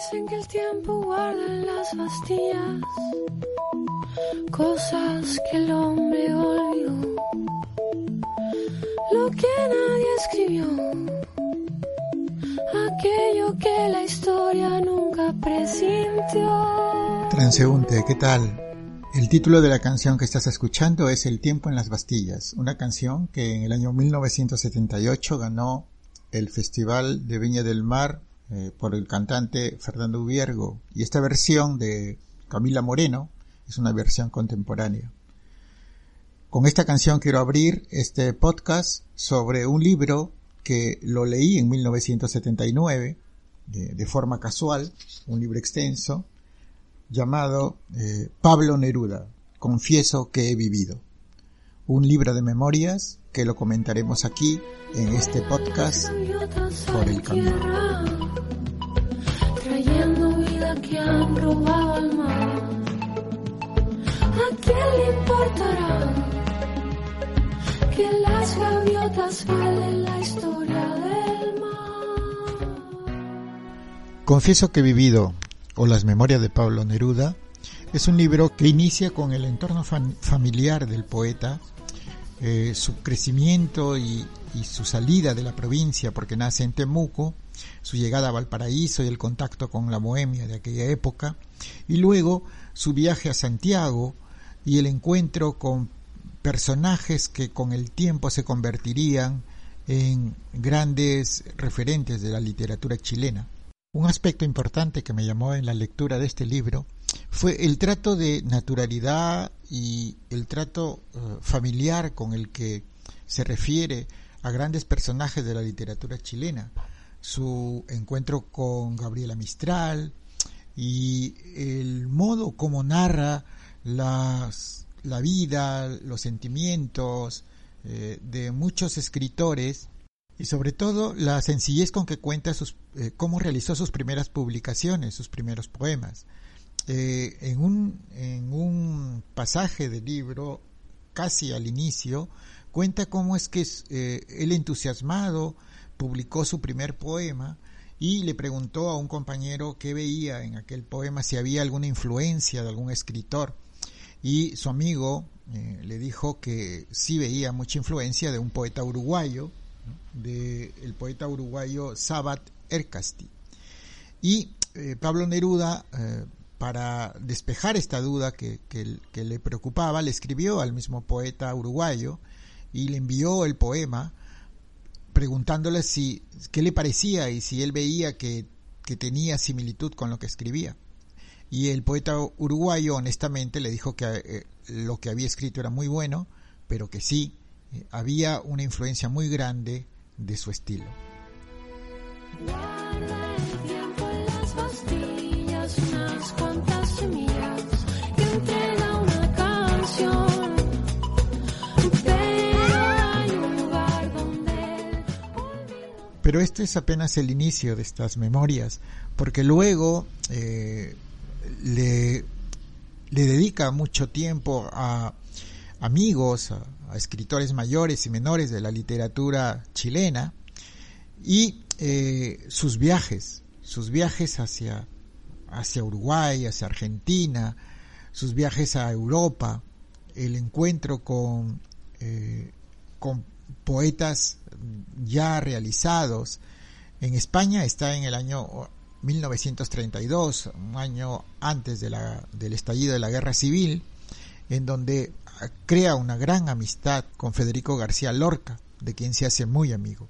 Dicen que el tiempo guarda en las Bastillas cosas que el hombre olvidó. Lo que nadie escribió, aquello que la historia nunca presintió. Transeúnte, ¿qué tal? El título de la canción que estás escuchando es El tiempo en las Bastillas, una canción que en el año 1978 ganó el Festival de Viña del Mar eh, por el cantante Fernando Viergo y esta versión de Camila Moreno es una versión contemporánea. Con esta canción quiero abrir este podcast sobre un libro que lo leí en 1979 de, de forma casual, un libro extenso llamado eh, Pablo Neruda, Confieso que he vivido. Un libro de memorias que lo comentaremos aquí en este podcast por el camino. Que han mar. ¿A quién le importará que las gaviotas valen la historia del mar? Confieso que he vivido, o las memorias de Pablo Neruda, es un libro que inicia con el entorno fam- familiar del poeta, eh, su crecimiento y su salida de la provincia, porque nace en Temuco, su llegada a Valparaíso y el contacto con la bohemia de aquella época, y luego su viaje a Santiago y el encuentro con personajes que con el tiempo se convertirían en grandes referentes de la literatura chilena. Un aspecto importante que me llamó en la lectura de este libro fue el trato de naturalidad y el trato eh, familiar con el que se refiere a grandes personajes de la literatura chilena. Su encuentro con Gabriela Mistral y el modo como narra las, la vida, los sentimientos eh, de muchos escritores y sobre todo la sencillez con que cuenta sus, eh, cómo realizó sus primeras publicaciones, sus primeros poemas. Eh, en, un, en un pasaje del libro, casi al inicio, cuenta cómo es que eh, él entusiasmado publicó su primer poema y le preguntó a un compañero qué veía en aquel poema, si había alguna influencia de algún escritor. Y su amigo eh, le dijo que sí veía mucha influencia de un poeta uruguayo, del el poeta uruguayo Sabat Ercasti. Y eh, Pablo Neruda, eh, para despejar esta duda que, le preocupaba, le escribió al mismo poeta uruguayo y le envió el poema preguntándole si qué le parecía y si él veía que, que tenía similitud con lo que escribía. Y el poeta uruguayo honestamente le dijo que eh, lo que había escrito era muy bueno, pero que sí, eh, había una influencia muy grande de su estilo. Pero este es apenas el inicio de estas memorias, porque luego eh, le, dedica mucho tiempo a amigos, a, a, escritores mayores y menores de la literatura chilena y eh, sus viajes, sus viajes hacia, hacia Uruguay, hacia Argentina, sus viajes a Europa, el encuentro con, eh, con poetas ya realizados. En España está en el año 1932, un año antes del estallido de la guerra civil, en donde crea una gran amistad con Federico García Lorca, de quien se hace muy amigo.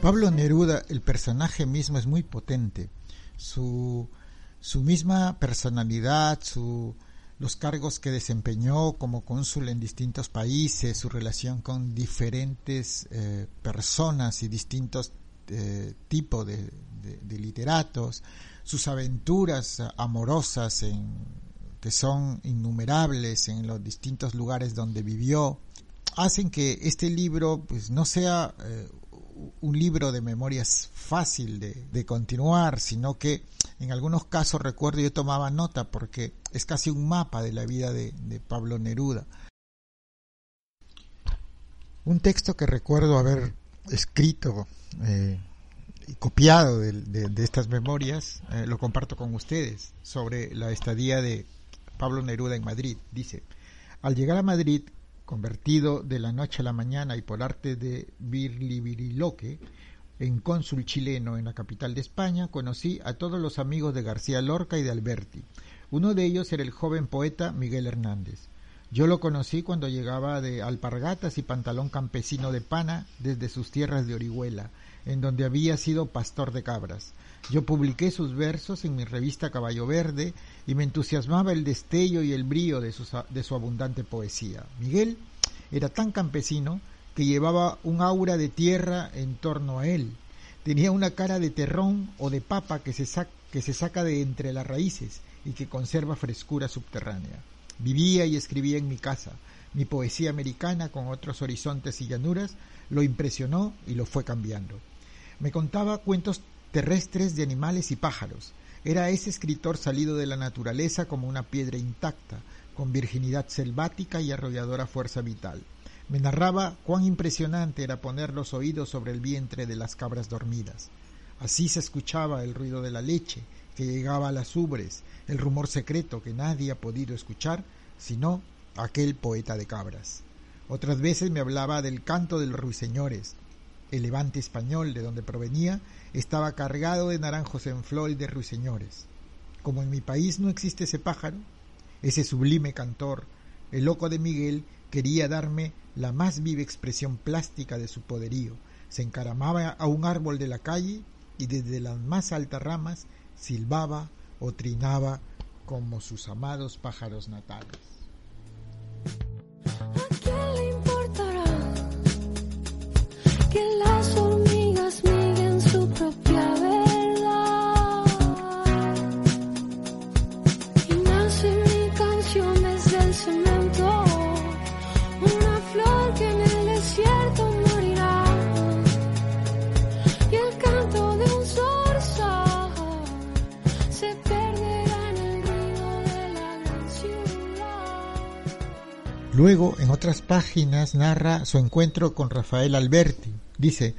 Pablo Neruda, el personaje mismo es muy potente. Su, su misma personalidad, su, los cargos que desempeñó como cónsul en distintos países, su relación con diferentes eh, personas y distintos eh, tipos de, literatos, sus aventuras amorosas que son innumerables en los distintos lugares donde vivió, hacen que este libro pues no sea eh, un libro de memorias fácil de, de continuar, sino que en algunos casos recuerdo yo tomaba nota porque es casi un mapa de la vida de, Pablo Neruda. Un texto que recuerdo haber escrito eh, y copiado de, de- de estas memorias, eh, lo comparto con ustedes, sobre la estadía de Pablo Neruda en Madrid. Dice, al llegar a Madrid, convertido de la noche a la mañana y por arte de Virliviriloque, en cónsul chileno en la capital de España, conocí a todos los amigos de García Lorca y de Alberti. Uno de ellos era el joven poeta Miguel Hernández. Yo lo conocí cuando llegaba de alpargatas y pantalón campesino de pana desde sus tierras de Orihuela, en donde había sido pastor de cabras. Yo publiqué sus versos en mi revista Caballo Verde y me entusiasmaba el destello y el brío de, su abundante poesía. Miguel era tan campesino que llevaba un aura de tierra en torno a él. Tenía una cara de terrón o de papa que se, que se saca de entre las raíces y que conserva frescura subterránea. Vivía y escribía en mi casa. Mi poesía americana, con otros horizontes y llanuras, lo impresionó y lo fue cambiando. Me contaba cuentos terrestres de animales y pájaros. Era ese escritor salido de la naturaleza como una piedra intacta, con virginidad selvática y arrolladora fuerza vital. Me narraba cuán impresionante era poner los oídos sobre el vientre de las cabras dormidas. Así se escuchaba el ruido de la leche que llegaba a las ubres, el rumor secreto que nadie ha podido escuchar sino aquel poeta de cabras. Otras veces me hablaba del canto de los ruiseñores. El levante español de donde provenía estaba cargado de naranjos en flor y de ruiseñores. Como en mi país no existe ese pájaro, ese sublime cantor, el loco de Miguel quería darme la más viva expresión plástica de su poderío. Se encaramaba a un árbol de la calle y desde las más altas ramas silbaba o trinaba como sus amados pájaros natales. Luego, en otras páginas, narra su encuentro con Rafael Alberti. Dice,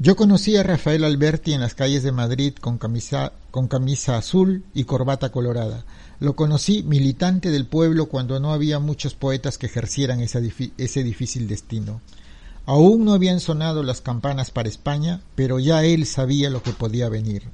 yo conocí a Rafael Alberti en las calles de Madrid con camisa, con camisa azul y corbata colorada. Lo conocí militante del pueblo cuando no había muchos poetas que ejercieran difi- ese difícil destino. Aún no habían sonado las campanas para España, pero ya él sabía lo que podía venir.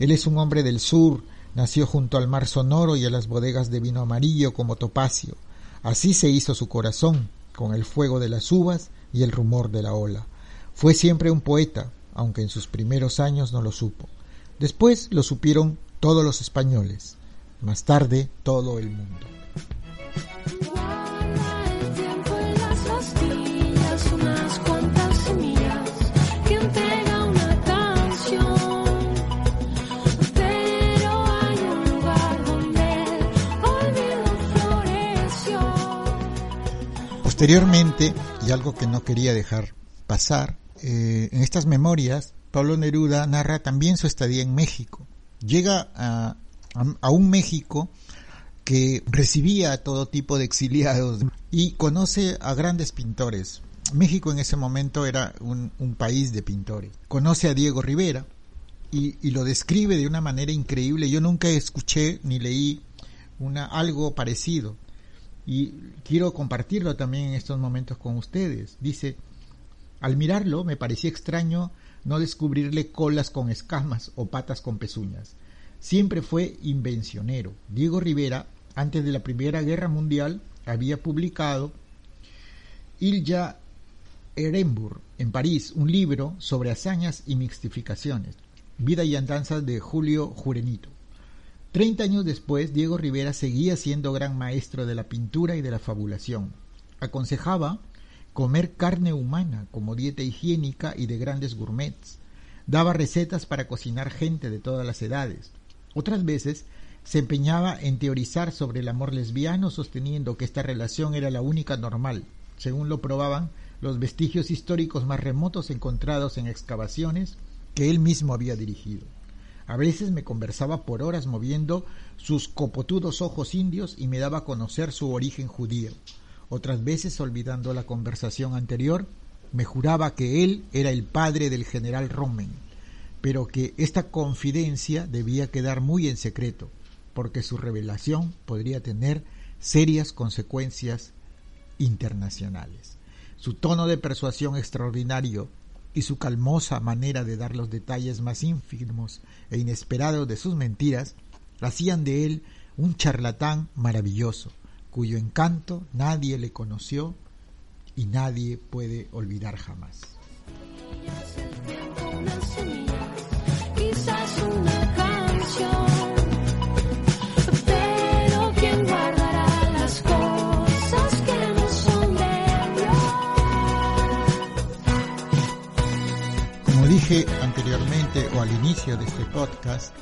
Él es un hombre del sur, nació junto al mar sonoro y a las bodegas de vino amarillo como topacio. Así se hizo su corazón, con el fuego de las uvas y el rumor de la ola. Fue siempre un poeta, aunque en sus primeros años no lo supo. Después lo supieron todos los españoles, más tarde todo el mundo. Posteriormente, y algo que no quería dejar pasar, eh, en estas memorias, Pablo Neruda narra también su estadía en México. Llega a, a- un México que recibía a todo tipo de exiliados y conoce a grandes pintores. México en ese momento era un, un país de pintores. Conoce a Diego Rivera y, y lo describe de una manera increíble. Yo nunca escuché ni leí una, algo parecido y quiero compartirlo también en estos momentos con ustedes. Dice, al mirarlo me parecía extraño no descubrirle colas con escamas o patas con pezuñas. Siempre fue invencionero. Diego Rivera, antes de la Primera Guerra Mundial, había publicado Ilja Ehrenburg en París un libro sobre hazañas y mixtificaciones, Vida y Andanzas de Julio Jurenito. Treinta años después, Diego Rivera seguía siendo gran maestro de la pintura y de la fabulación. Aconsejaba comer carne humana como dieta higiénica y de grandes gourmets. Daba recetas para cocinar gente de todas las edades. Otras veces se empeñaba en teorizar sobre el amor lesbiano, sosteniendo que esta relación era la única normal, según lo probaban los vestigios históricos más remotos encontrados en excavaciones que él mismo había dirigido. A veces me conversaba por horas moviendo sus copotudos ojos indios y me daba a conocer su origen judío. Otras veces, olvidando la conversación anterior, me juraba que él era el padre del general Rommel, pero que esta confidencia debía quedar muy en secreto, porque su revelación podría tener serias consecuencias internacionales. Su tono de persuasión extraordinario y su calmosa manera de dar los detalles más ínfimos e inesperados de sus mentiras hacían de él un charlatán maravilloso, cuyo encanto nadie le conoció y nadie puede olvidar jamás. Anteriormente o al inicio de este podcast,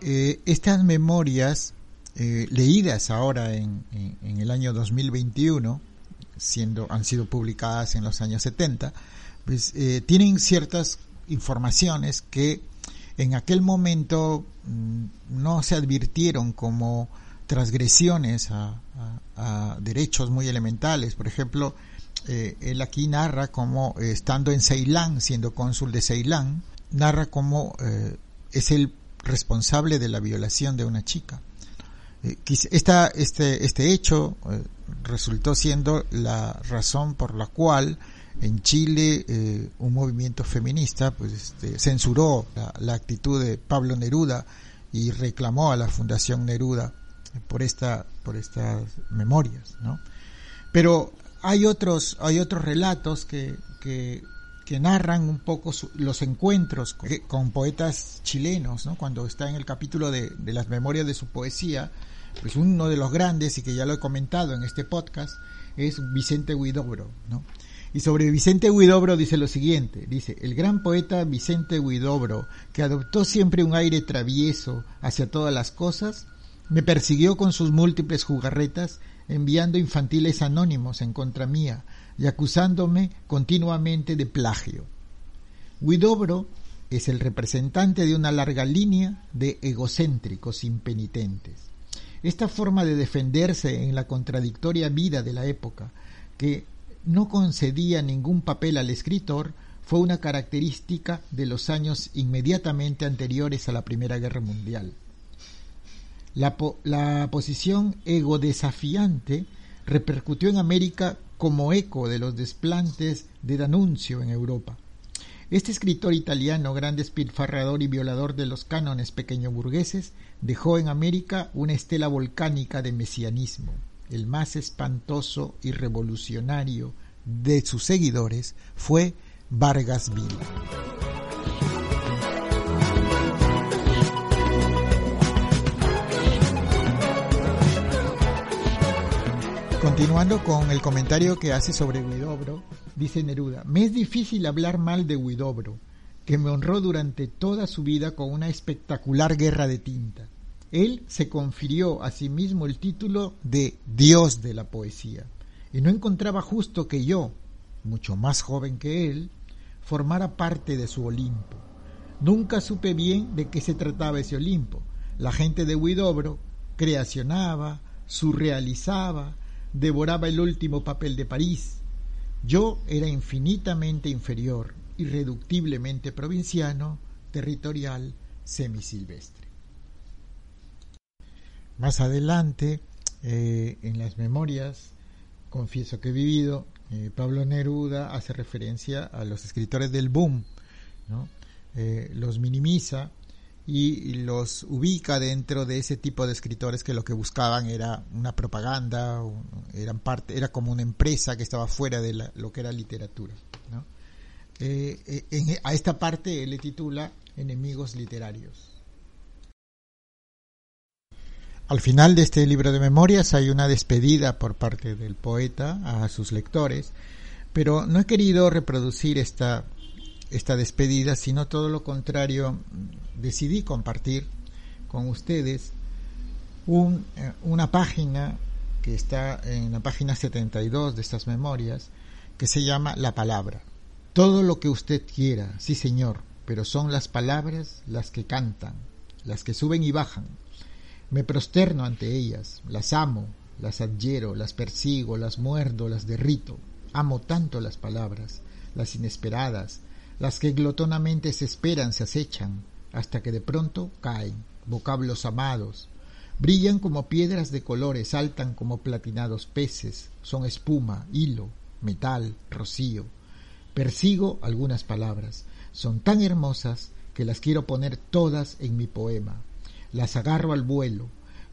eh, estas memorias eh, leídas ahora en, el año 2021, siendo, han sido publicadas en los años 70, pues eh, tienen ciertas informaciones que en aquel momento mm, no se advirtieron como transgresiones a derechos muy elementales. Por ejemplo, eh, él aquí narra como eh, estando en Ceilán, siendo cónsul de Ceilán, narra cómo eh, es el responsable de la violación de una chica. Esta, este, este hecho resultó siendo la razón por la cual en Chile un movimiento feminista pues, este, censuró la, la, actitud de Pablo Neruda y reclamó a la Fundación Neruda por esta por estas memorias, ¿no? Pero hay otros, hay otros relatos que, que, narran un poco los encuentros con, poetas chilenos, ¿no? Cuando está en el capítulo de, de, las memorias de su poesía, pues uno de los grandes, y que ya lo he comentado en este podcast, es Vicente Huidobro, ¿no? Y sobre Vicente Huidobro dice lo siguiente, dice, el gran poeta Vicente Huidobro, que adoptó siempre un aire travieso hacia todas las cosas, me persiguió con sus múltiples jugarretas enviando infantiles anónimos en contra mía y acusándome continuamente de plagio. Guidobro es el representante de una larga línea de egocéntricos impenitentes. Esta forma de defenderse en la contradictoria vida de la época, que no concedía ningún papel al escritor, fue una característica de los años inmediatamente anteriores a la Primera Guerra Mundial. La, la posición ego desafiante repercutió en América como eco de los desplantes de Danuncio en Europa. Este escritor italiano, gran despilfarrador y violador de los cánones pequeño burgueses, dejó en América una estela volcánica de mesianismo. El más espantoso y revolucionario de sus seguidores fue Vargas Villa. Continuando con el comentario que hace sobre Huidobro, dice Neruda, me es difícil hablar mal de Huidobro, que me honró durante toda su vida con una espectacular guerra de tinta. Él se confirió a sí mismo el título de Dios de la poesía, y no encontraba justo que yo, mucho más joven que él, formara parte de su Olimpo. Nunca supe bien de qué se trataba ese Olimpo. La gente de Huidobro creacionaba, surrealizaba, devoraba el último papel de París. Yo era infinitamente inferior, irreductiblemente provinciano, territorial, semisilvestre. Más adelante, eh, en las memorias, confieso que he vivido, eh, Pablo Neruda hace referencia a los escritores del boom. Eh, los minimiza y los ubica dentro de ese tipo de escritores que lo que buscaban era una propaganda, eran parte, era como una empresa que estaba fuera de lo que era literatura. Eh, en, a esta parte le titula Enemigos literarios. Al final de este libro de memorias hay una despedida por parte del poeta a sus lectores, pero no he querido reproducir esta, esta despedida, sino todo lo contrario, decidí compartir con ustedes eh, una página que está en la página 72 de estas memorias, que se llama La Palabra. Todo lo que usted quiera, sí señor, pero son las palabras las que cantan, las que suben y bajan. Me prosterno ante ellas, las amo, las adhiero, las persigo, las muerdo, las derrito. Amo tanto las palabras, las inesperadas, las que glotonamente se esperan, se acechan, hasta que de pronto caen, vocablos amados, Brillan como piedras de colores, saltan como platinados peces, son espuma, hilo, metal, rocío. Persigo algunas palabras, son tan hermosas que las quiero poner todas en mi poema. Las agarro al vuelo,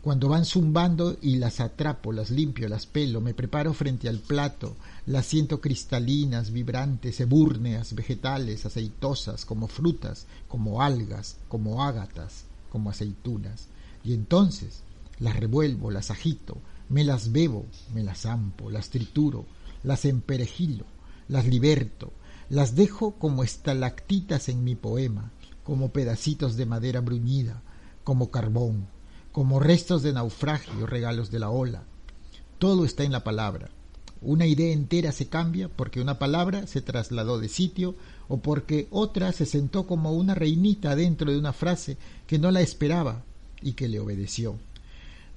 cuando van zumbando y las atrapo, las limpio, las pelo, me preparo frente al plato, las siento cristalinas, vibrantes, ebúrneas, vegetales, aceitosas, como frutas, como algas, como ágatas, como aceitunas. Y entonces las revuelvo, las agito, me las bebo, me las zampo, las trituro, las emperejilo, las liberto, las dejo como estalactitas en mi poema, como pedacitos de madera bruñida, como carbón, como restos de naufragio, regalos de la ola. Todo está en la palabra. Una idea entera se cambia porque una palabra se trasladó de sitio o porque otra se sentó como una reinita dentro de una frase que no la esperaba y que le obedeció.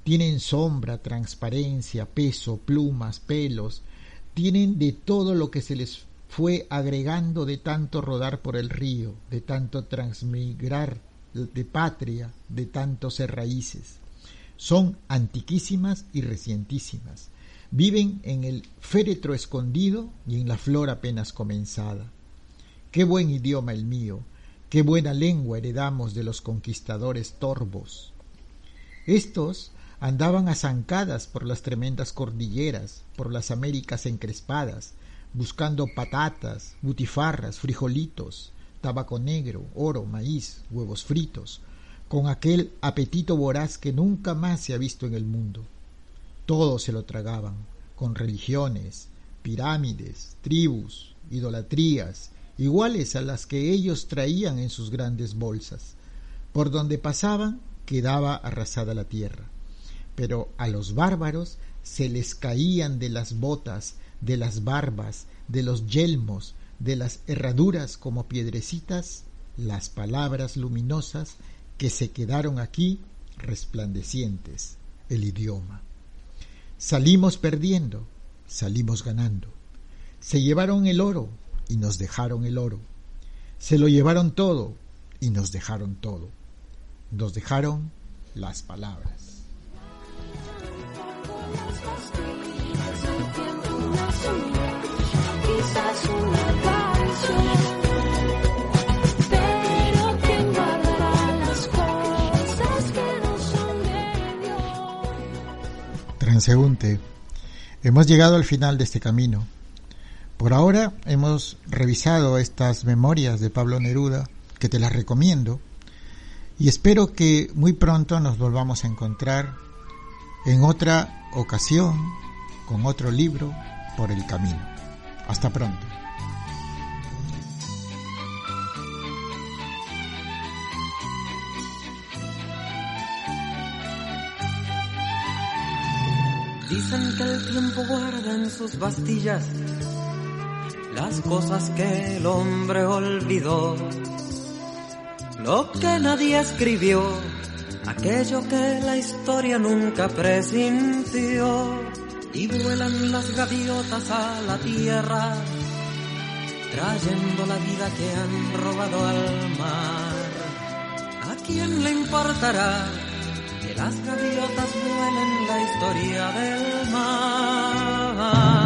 Tienen sombra, transparencia, peso, plumas, pelos, tienen de todo lo que se les fue agregando de tanto rodar por el río, de tanto transmigrar de patria, de tanto ser raíces. Son antiquísimas y recientísimas. Viven en el féretro escondido y en la flor apenas comenzada. Qué buen idioma el mío, qué buena lengua heredamos de los conquistadores torbos. Estos andaban azancadas por las tremendas cordilleras, por las Américas encrespadas, buscando patatas, butifarras, frijolitos, tabaco negro, oro, maíz, huevos fritos, con aquel apetito voraz que nunca más se ha visto en el mundo. Todo se lo tragaban, con religiones, pirámides, tribus, idolatrías, iguales a las que ellos traían en sus grandes bolsas. Por donde pasaban quedaba arrasada la tierra pero a los bárbaros se les caían de las botas, de las barbas, de los yelmos, de las herraduras como piedrecitas, las palabras luminosas que se quedaron aquí resplandecientes, el idioma. Salimos perdiendo, salimos ganando. Se llevaron el oro y nos dejaron el oro. Se lo llevaron todo y nos dejaron todo. Nos dejaron las palabras. Transeúnte, hemos llegado al final de este camino. Por ahora hemos revisado estas memorias de Pablo Neruda, que te las recomiendo, y espero que muy pronto nos volvamos a encontrar en otra ocasión con otro libro por el camino. Hasta pronto. Dicen que el tiempo guarda en sus bastillas las cosas que el hombre olvidó, lo que nadie escribió aquello que la historia nunca presintió. Y vuelan las gaviotas a la tierra, trayendo la vida que han robado al mar. ¿A quién le importará las gaviotas vuelen la historia del mar?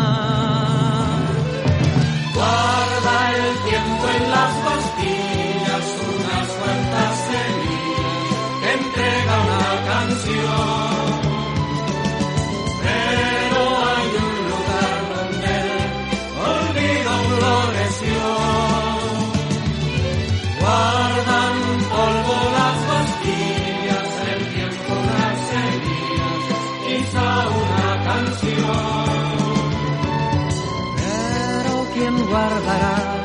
Guardará